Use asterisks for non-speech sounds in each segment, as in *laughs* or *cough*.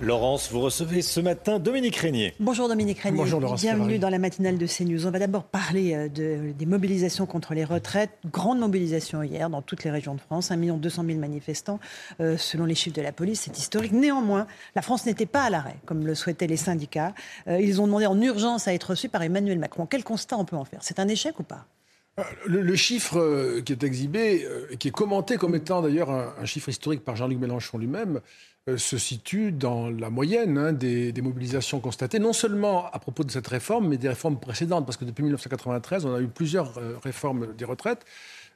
Laurence, vous recevez ce matin Dominique Régnier. Bonjour Dominique Régnier. Bonjour Laurence Bienvenue Ferrari. dans la matinale de CNews. On va d'abord parler euh, de- des mobilisations contre les retraites. Grande mobilisation hier dans toutes les régions de France. 1 200 000 manifestants euh, selon les chiffres de la police. C'est historique. Néanmoins, la France n'était pas à l'arrêt, comme le souhaitaient les syndicats. Euh, ils ont demandé en urgence à être reçus par Emmanuel Macron. Quel constat on peut en faire? C'est un échec ou pas? Le, chiffre euh, qui est exhibé, euh, qui est commenté comme étant d'ailleurs un, chiffre historique par Jean-Luc Mélenchon lui-même, euh, se situe dans la moyenne hein, des, mobilisations constatées, non seulement à propos de cette réforme, mais des réformes précédentes, parce que depuis 1993, on a eu plusieurs réformes des retraites.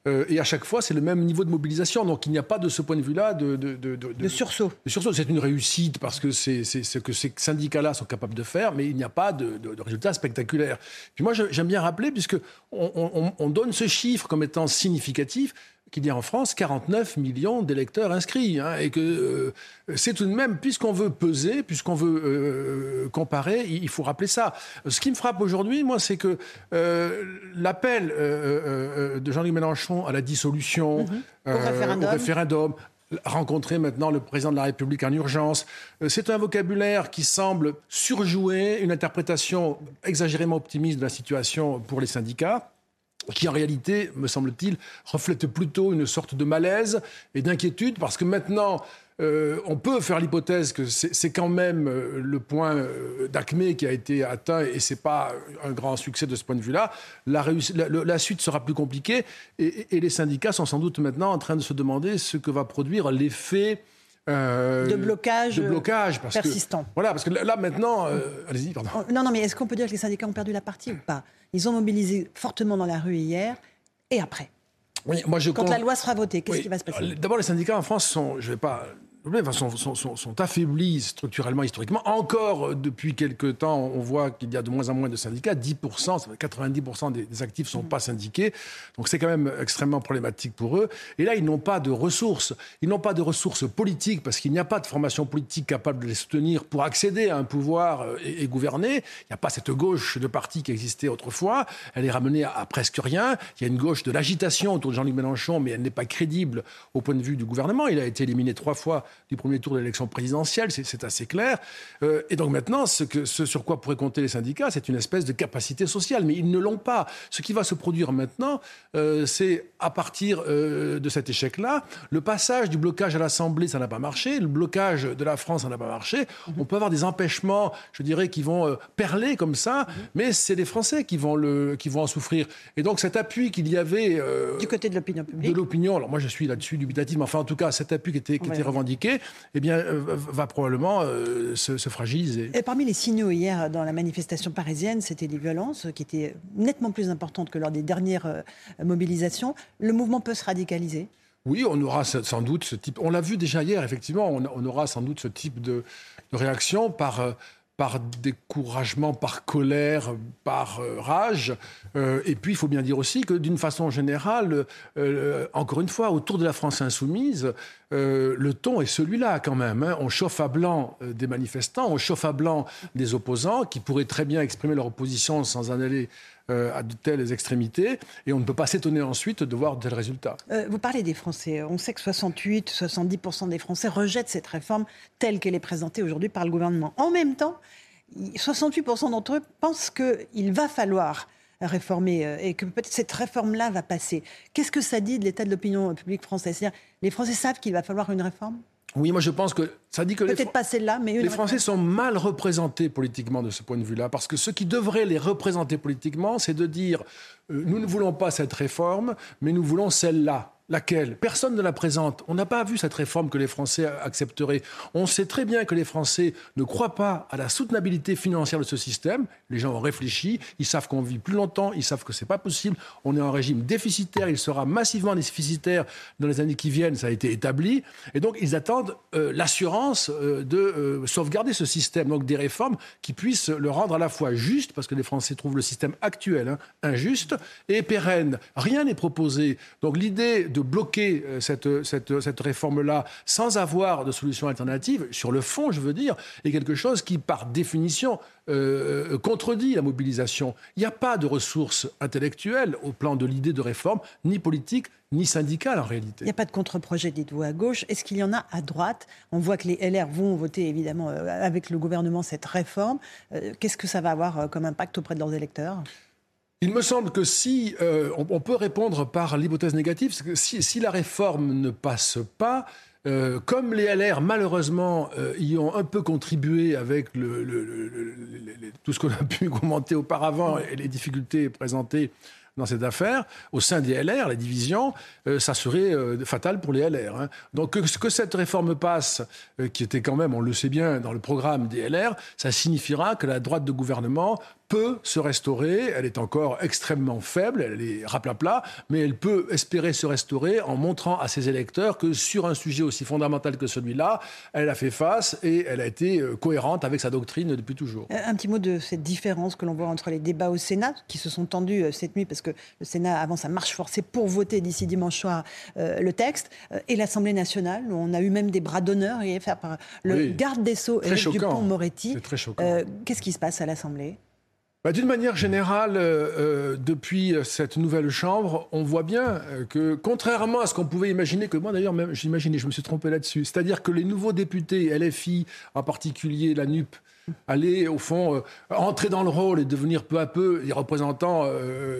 Euh, et à chaque fois, c'est le même niveau de mobilisation. Donc, il n'y a pas de ce point de vue-là de, de, de, de- Le sursaut. sursaut, c'est une réussite parce que c'est ce que ces syndicats-là sont capables de faire, mais il n'y a pas de, résultats spectaculaires. Puis moi, j'aime bien rappeler, puisque on, on- on donne ce chiffre comme étant significatif, qu'il y a en France 49 millions d'électeurs inscrits, hein, et que euh, c'est tout de même, puisqu'on veut peser, puisqu'on veut euh, comparer, il il faut rappeler ça. Ce qui me frappe aujourd'hui, moi, c'est que euh, l'appel de Jean-Luc Mélenchon à la dissolution, Au référendum. au référendum, rencontrer maintenant le président de la République en urgence. C'est un vocabulaire qui semble surjouer une interprétation exagérément optimiste de la situation pour les syndicats qui en réalité, me semble-t-il, reflète plutôt une sorte de malaise et d'inquiétude, parce que maintenant, euh, on peut faire l'hypothèse que c'est quand même euh, le point euh, d'acmé qui a été atteint, et c'est pas un grand succès de ce point de vue-là. La, suite sera plus compliquée, et, les syndicats sont sans doute maintenant en train de se demander ce que va produire l'effet euh, De blocage, de blocage parce persistant. Que, voilà, parce que là, maintenant, euh, allez-y, pardon. Non, non, mais est-ce qu'on peut dire que les syndicats ont perdu la partie ou pas? Ils ont mobilisé fortement dans la rue hier. Et après Oui, moi je Quand compte- la loi sera votée, qu'est-ce Oui. qui va se passer? D'abord, les syndicats en France sont, je vais pas, enfin, sont, sont, sont- sont affaiblis structurellement, historiquement. Encore euh, depuis quelques temps, on voit qu'il y a de moins en moins de syndicats. 10%, ça fait 90% des, des actifs ne sont pas syndiqués. Donc c'est quand même extrêmement problématique pour eux. Et là, ils n'ont pas de ressources. Ils n'ont pas de ressources politiques parce qu'il n'y a pas de formation politique capable de les soutenir pour accéder à un pouvoir euh, et, et gouverner. Il n'y a pas cette gauche de parti qui existait autrefois. Elle est ramenée à, à presque rien. Il y a une gauche de l'agitation autour de Jean-Luc Mélenchon, mais elle n'est pas crédible au point de vue du gouvernement. Il a été éliminé trois fois du premier tour de l'élection présidentielle, c'est- assez clair. Euh, et donc maintenant, ce, que, ce sur quoi pourraient compter les syndicats, c'est une espèce de capacité sociale, mais ils ne l'ont pas. Ce qui va se produire maintenant, euh, c'est à partir euh, de cet échec-là, le passage du blocage à l'Assemblée, ça n'a pas marché, le blocage de la France, ça n'a pas marché. On peut avoir des empêchements, je dirais, qui vont perler comme ça, mais c'est les Français qui vont, le, qui vont en souffrir. Et donc cet appui qu'il y avait... Du côté de l'opinion de publique l'opinion, alors moi je suis là-dessus dubitatif, mais enfin en tout cas cet appui qui était, qui Ouais. était revendiqué, eh bien euh, va probablement euh, se, se fragiliser. Et parmi les signaux hier dans la manifestation parisienne, c'était les violences qui étaient nettement plus importantes que lors des dernières euh, mobilisations. Le mouvement peut se radicaliser? Oui, on aura sans doute ce type. On l'a vu déjà hier, effectivement. On, aura sans doute ce type de, de réaction par, par découragement, par colère, par euh, rage. Euh, et puis, il faut bien dire aussi que, d'une façon générale, euh, encore une fois, autour de la France insoumise, le ton est celui-là quand même. hein. On chauffe à blanc des manifestants, on chauffe à blanc des opposants qui pourraient très bien exprimer leur opposition sans en aller euh, à de telles extrémités. Et on ne peut pas s'étonner ensuite de voir de tels résultats. Euh, vous parlez des Français. On sait que 68, 70% des Français rejettent cette réforme telle qu'elle est présentée aujourd'hui par le gouvernement. En même temps, il- 68% d'entre eux pensent qu'il va falloir réformer euh, et que peut-être cette réforme-là va passer. Qu'est-ce que ça dit de l'état de l'opinion publique française? C'est-à-dire, les Français savent qu'il va falloir une réforme? Oui, moi je pense que ça dit que les, mais les. Français sont mal représentés politiquement de ce point de vue-là, parce que ce qui devrait les représenter politiquement, c'est de dire euh, nous ne voulons pas cette réforme, mais nous voulons celle-là. Laquelle? Personne ne la présente. On n'a pas vu cette réforme que les Français accepteraient. On sait très bien que les Français ne croient pas à la soutenabilité financière de ce système. Les gens ont réfléchi, ils savent qu'on vit plus longtemps, ils savent que c'est pas possible. On est en régime déficitaire, il sera massivement déficitaire dans les années qui viennent, ça a été établi. Et donc ils attendent euh, l'assurance euh, de euh, sauvegarder ce système, donc des réformes qui puissent le rendre à la fois juste, parce que les Français trouvent le système actuel hein, injuste, et pérenne. Rien n'est proposé. Donc l'idée de bloquer euh, cette, cette, cette réforme-là sans avoir de solution alternative, sur le fond, je veux dire, est quelque chose qui, par définition, euh, contredit la mobilisation. Il n'y a pas de ressources intellectuelles au plan de l'idée de réforme, ni politique, ni syndicale en réalité. Il n'y a pas de contre-projet, dites-vous, à gauche. Est-ce qu'il y en a à droite? On voit que les LR vont voter évidemment euh, avec le gouvernement cette réforme. Qu'est-ce que ça va avoir comme impact auprès de leurs électeurs? Il me semble que si euh, on, peut répondre par l'hypothèse négative, c'est que si, la réforme ne passe pas, euh, comme les LR, malheureusement, euh, y ont un peu contribué avec tout ce qu'on a pu *laughs* commenter auparavant et les difficultés présentées dans cette affaire, au sein des LR, la division, ça serait fatal pour les LR. Hein. Donc que, cette réforme passe, qui était quand même, on le sait bien, dans le programme des LR, ça signifiera que la droite de gouvernement peut se restaurer. Elle est encore extrêmement faible, elle est raplapla, mais elle peut espérer se restaurer en montrant à ses électeurs que sur un sujet aussi fondamental que celui-là, elle a fait face et elle a été euh, cohérente avec sa doctrine depuis toujours. Euh, un petit mot de cette différence que l'on voit entre les débats au Sénat, qui se sont tendus euh, cette nuit, parce que le Sénat avance à marche forcée pour voter d'ici dimanche soir le texte, et l'Assemblée nationale, où on a eu même des bras d'honneur fait par le garde des Sceaux, Éric Dupont-Moretti. Qu'est-ce qui se passe à l'Assemblée? Bah, d'une manière générale, euh, euh, depuis cette nouvelle Chambre, on voit bien euh, que, contrairement à ce qu'on pouvait imaginer, que moi d'ailleurs, j'imaginais, je me suis trompé là-dessus, c'est-à-dire que les nouveaux députés, LFI, en particulier la NUP, allaient au fond entrer dans le rôle et devenir peu à peu les représentants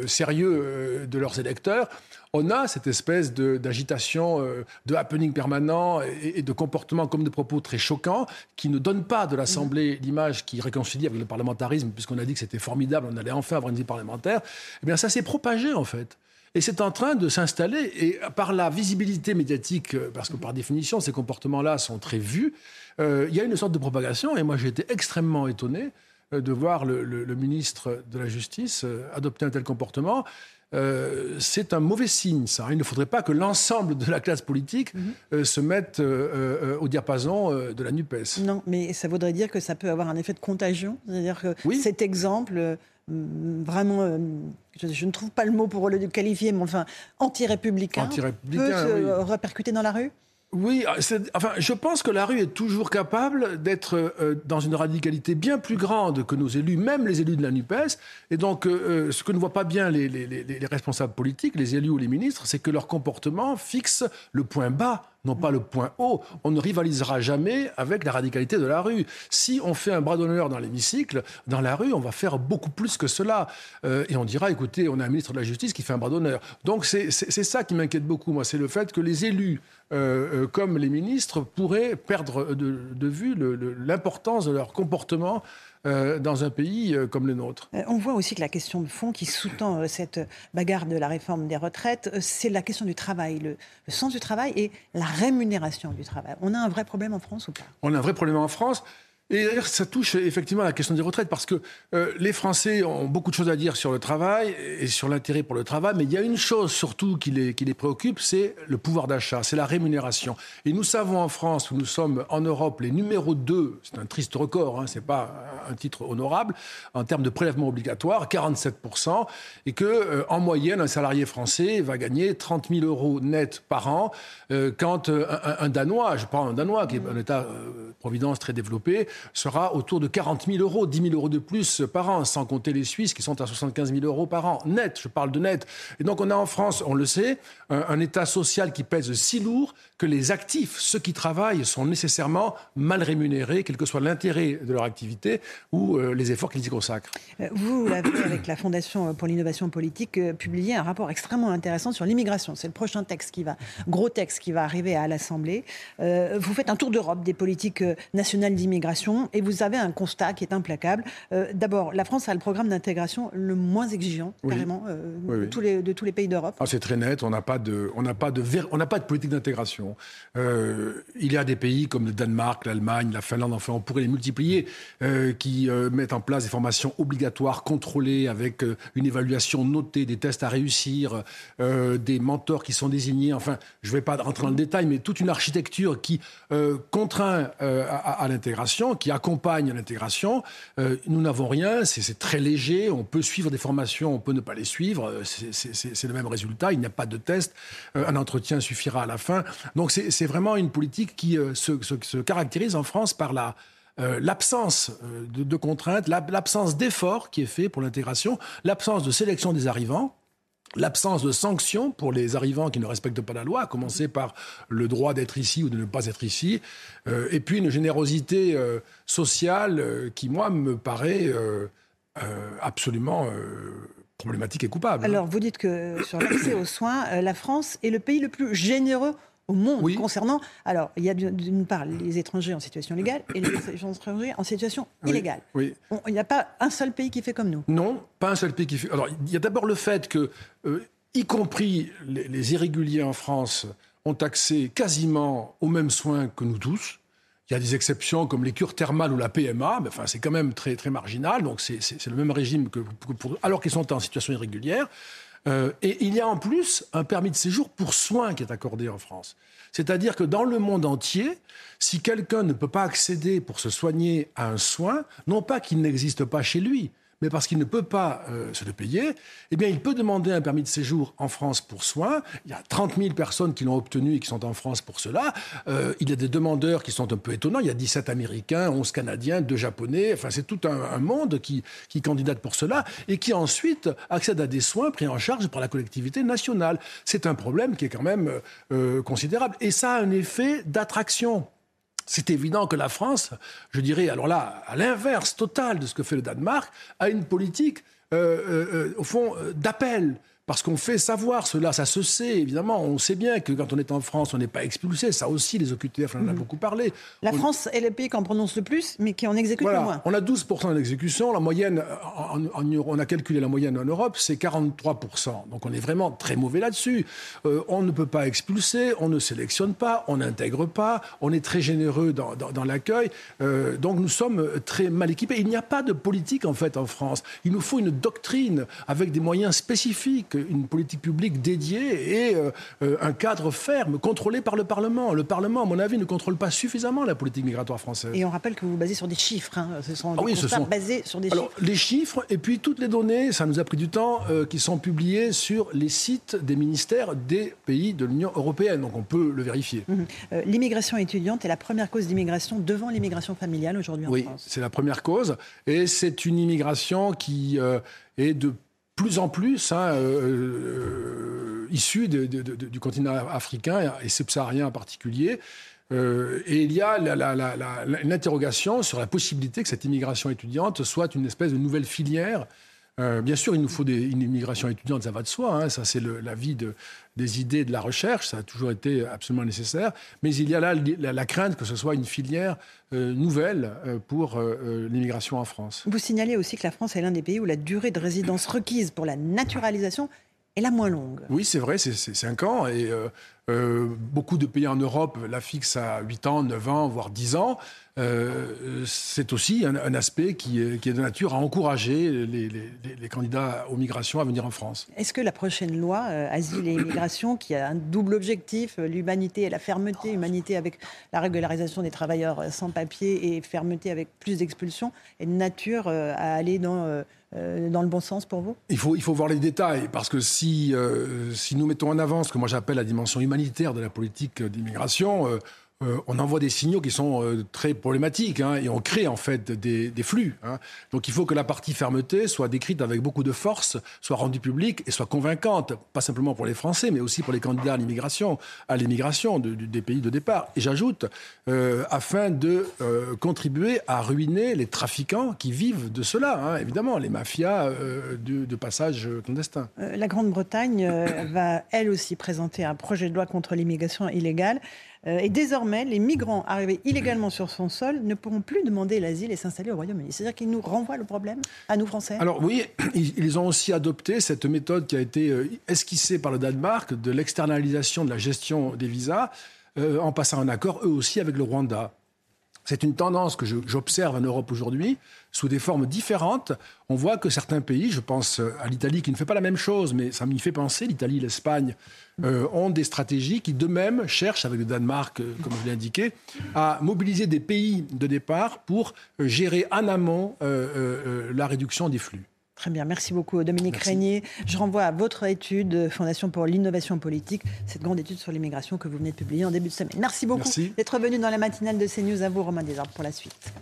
sérieux de leurs électeurs on a cette espèce d'agitation, euh, de, happening permanent et, de comportements comme de propos très choquants qui ne donnent pas de l'Assemblée l'image qui réconcilie avec le parlementarisme, puisqu'on a dit que c'était formidable, on allait enfin avoir une vie parlementaire. Eh bien, ça s'est propagé, en fait. Et c'est en train de s'installer. Et par la visibilité médiatique, euh, parce que par définition, ces comportements-là sont très vus, euh, il y a une sorte de propagation. Et moi, j'ai été extrêmement étonné de voir le, ministre de la Justice adopter un tel comportement. Euh, c'est un mauvais signe, ça. Il ne faudrait pas que l'ensemble de la classe politique mhm. euh, se mette euh, au diapason de la NUPES. Non, mais ça voudrait dire que ça peut avoir un effet de contagion. C'est-à-dire que cet exemple, vraiment, je, ne trouve pas le mot pour le qualifier, mais enfin, anti-républicain, peut se répercuter dans la rue? Oui, ah, enfin, je pense que la rue est toujours capable d'être euh, dans une radicalité bien plus grande que nos élus, même les élus de la NUPES. Et donc, euh, euh, ce que ne voient pas bien les, les, responsables politiques, les élus ou les ministres, c'est que leur comportement fixe le point bas non pas le point haut. On ne rivalisera jamais avec la radicalité de la rue. Si on fait un bras d'honneur dans l'hémicycle, dans la rue, on va faire beaucoup plus que cela. et on dira, écoutez, on a un ministre de la Justice qui fait un bras d'honneur. Donc c'est ça qui m'inquiète beaucoup, moi, c'est le fait que les élus euh, euh, comme les ministres, pourraient perdre de, vue l'importance de leur comportement euh, dans un pays comme le nôtre. On voit aussi que la question de fond qui sous-tend cette bagarre de la réforme des retraites, c'est la question du travail, le, le, sens du travail et la rémunération du travail. On a un vrai problème en France ou pas? On a un vrai problème en France. Et d'ailleurs, ça touche effectivement à la question des retraites, parce que euh, les Français ont beaucoup de choses à dire sur le travail et sur l'intérêt pour le travail, mais il y a une chose surtout qui les, préoccupe, c'est le pouvoir d'achat, c'est la rémunération. Et nous savons en France, où nous sommes en Europe les numéros 2, c'est un triste record, hein, c'est pas un titre honorable, en termes de prélèvement obligatoire, 47%, et que euh, en moyenne, un salarié français va gagner 30 000 euros net par an, euh, quand un, Danois, je prends un Danois qui est un État-providence très développé, sera autour de 40 000 euros, 10 000 euros de plus par an, sans compter les Suisses qui sont à 75 000 euros par an, net, je parle de net. Et donc on a en France, on le sait, un, État social qui pèse si lourd que les actifs, ceux qui travaillent, sont nécessairement mal rémunérés, quel que soit l'intérêt de leur activité ou euh, les efforts qu'ils y consacrent. Euh, vous l'avez, *coughs* avec la Fondation pour l'innovation politique, euh, publié un rapport extrêmement intéressant sur l'immigration. C'est le prochain texte qui va, gros texte qui va arriver à l'Assemblée. vous faites un tour d'Europe des politiques politique nationale et vous avez un constat qui est implacable. D'abord, la France a le programme d'intégration le moins exigeant, carrément, De, tous les, de tous les pays d'Europe. Ah, c'est très net. On n'a pas de, on pas de, on n'a pas de politique d'intégration. il y a des pays comme le Danemark, l'Allemagne, la Finlande, enfin, on pourrait les multiplier, qui mettent en place des formations obligatoires, contrôlées, avec une évaluation notée, des tests à réussir, des mentors qui sont désignés. Enfin, je ne vais pas rentrer dans le détail, mais toute une architecture qui euh, contraint euh, à, l'intégration, qui accompagne l'intégration. Euh, nous n'avons rien, c'est très léger. On peut suivre des formations, on peut ne pas les suivre. C'est le même résultat. Il n'y a pas de test. un entretien suffira à la fin. Donc c'est vraiment une politique qui se, se, caractérise en France par la, l'absence de, de, contraintes, l'absence d'efforts qui est fait pour l'intégration, l'absence de sélection des arrivants l'absence de sanctions pour les arrivants qui ne respectent pas la loi, à commencer par le droit d'être ici ou de ne pas être ici, euh, et puis une générosité euh, sociale euh, qui, moi, me paraît absolument problématique et coupable. Alors, vous dites que sur l'accès aux soins, la France est le pays le plus généreux au monde concernant. Alors, il y a d'une part les étrangers en situation légale et les *coughs* étrangers en situation illégale. Oui. il n'y a pas un seul pays qui fait comme nous. Non, pas un seul pays qui fait. Alors, il y a d'abord le fait que, euh, y compris les, irréguliers en France, ont accès quasiment aux mêmes soins que nous tous. Il y a des exceptions comme les cures thermales ou la PMA, mais enfin, c'est quand même très, très marginal. Donc, c'est le même régime que, pour, alors qu'ils sont en situation irrégulière. Euh, et il y a en plus un permis de séjour pour soins qui est accordé en France. C'est-à-dire que dans le monde entier, si quelqu'un ne peut pas accéder pour se soigner à un soin, non pas qu'il n'existe pas chez lui, mais parce qu'il ne peut pas euh, se le payer, eh bien, il peut demander un permis de séjour en France pour soins. Il y a 30 000 personnes qui l'ont obtenu et qui sont en France pour cela. Euh, il y a des demandeurs qui sont un peu étonnants. Il y a 17 Américains, 11 Canadiens, 2 Japonais. Enfin, c'est tout un, monde qui, qui candidate pour cela et qui ensuite accède à des soins pris en charge par la collectivité nationale. C'est un problème qui est quand même euh, considérable. Et ça a un effet d'attraction c'est évident que la France, je dirais, alors là, à l'inverse total de ce que fait le Danemark, a une politique, euh, euh, euh, au fond, d'appel parce qu'on fait savoir cela, ça se sait, évidemment. On sait bien que quand on est en France, on n'est pas expulsé. Ça aussi, les OQTF, on en a mhm. beaucoup parlé. La France est le pays qui en prononce le plus, mais qui en exécute le moins. On a 12% d'exécution. La moyenne, on a calculé la moyenne en Europe, c'est 43%. Donc on est vraiment très mauvais là-dessus. Euh, on ne peut pas expulser, on ne sélectionne pas, on n'intègre pas, on est très généreux dans, l'accueil. Euh, donc nous sommes très mal équipés. Il n'y a pas de politique, en fait, en France. Il nous faut une doctrine avec des moyens spécifiques une politique publique dédiée et euh, euh, un cadre ferme, contrôlé par le Parlement. Le Parlement, à mon avis, ne contrôle pas suffisamment la politique migratoire française. Et on rappelle que vous vous basez sur des chiffres. Hein. Ce sont ah oui, ce sont basés sur des Alors, chiffres. Les chiffres et puis toutes les données, ça nous a pris du temps, euh, qui sont publiées sur les sites des ministères des pays de l'Union européenne. Donc on peut le vérifier. Mhm. l'immigration étudiante est la première cause d'immigration devant l'immigration familiale aujourd'hui en France. Oui, c'est la première cause. Et c'est une immigration qui est de plus en plus hein, euh, euh, issus du continent africain et subsaharien en particulier. Euh, et il y a une interrogation sur la possibilité que cette immigration étudiante soit une espèce de nouvelle filière euh, bien sûr, il nous faut des, une immigration étudiante, ça va de soi. Hein, ça, c'est la vie de, des idées de la recherche. Ça a toujours été absolument nécessaire. Mais il y a là la, crainte que ce soit une filière euh, nouvelle euh, pour l'immigration en France. Vous signalez aussi que la France est l'un des pays où la durée de résidence requise pour la naturalisation est la moins longue. Oui, c'est vrai, c'est 5 ans. Et euh, beaucoup de pays en Europe la fixent à 8 ans, 9 ans, voire 10 ans. Euh, c'est aussi un, aspect qui est, qui est, de nature à encourager les, les, candidats aux migrations à venir en France. Est-ce que la prochaine loi euh, Asile et immigration, qui a un double objectif, l'humanité et la fermeté, humanité avec la régularisation des travailleurs sans papier et fermeté avec plus d'expulsions, est de nature à aller dans euh, dans le bon sens pour vous? Il faut, il faut voir les détails, parce que si, euh, si nous mettons en avant ce que moi j'appelle la dimension humanitaire de la politique d'immigration, euh, on envoie des signaux qui sont euh, très problématiques hein, et on crée en fait des, flux. Hein. Donc il faut que la partie fermeté soit décrite avec beaucoup de force, soit rendue publique et soit convaincante, pas simplement pour les Français, mais aussi pour les candidats à l'immigration, à l'immigration des pays de départ. Et j'ajoute, euh, afin de contribuer à ruiner les trafiquants qui vivent de cela, hein, évidemment, les mafias de, passage clandestin. la Grande-Bretagne va elle aussi présenter un projet de loi contre l'immigration illégale. Euh, et désormais, les migrants arrivés illégalement sur son sol ne pourront plus demander l'asile et s'installer au Royaume-Uni. C'est-à-dire qu'ils nous renvoient le problème à nous Français? Alors oui, *clears throat* ils ont aussi adopté cette méthode qui a été euh, esquissée par le Danemark de l'externalisation de la gestion des visas euh, en passant un accord eux aussi avec le Rwanda. C'est une tendance que j'observe en Europe aujourd'hui, sous des formes différentes. On voit que certains pays, je pense à l'Italie qui ne fait pas la même chose, mais ça m'y fait penser, l'Italie, l'Espagne, euh, ont des stratégies qui d'eux-mêmes cherchent, avec le Danemark, euh, comme je l'ai indiqué, à mobiliser des pays de départ pour euh, gérer en amont la réduction des flux. Très bien, merci beaucoup Dominique Régnier. Je renvoie à votre étude, Fondation pour l'innovation politique, cette grande étude sur l'immigration que vous venez de publier en début de semaine. Merci beaucoup d'être venu dans la matinale de CNews. À vous Romain Desarbes pour la suite.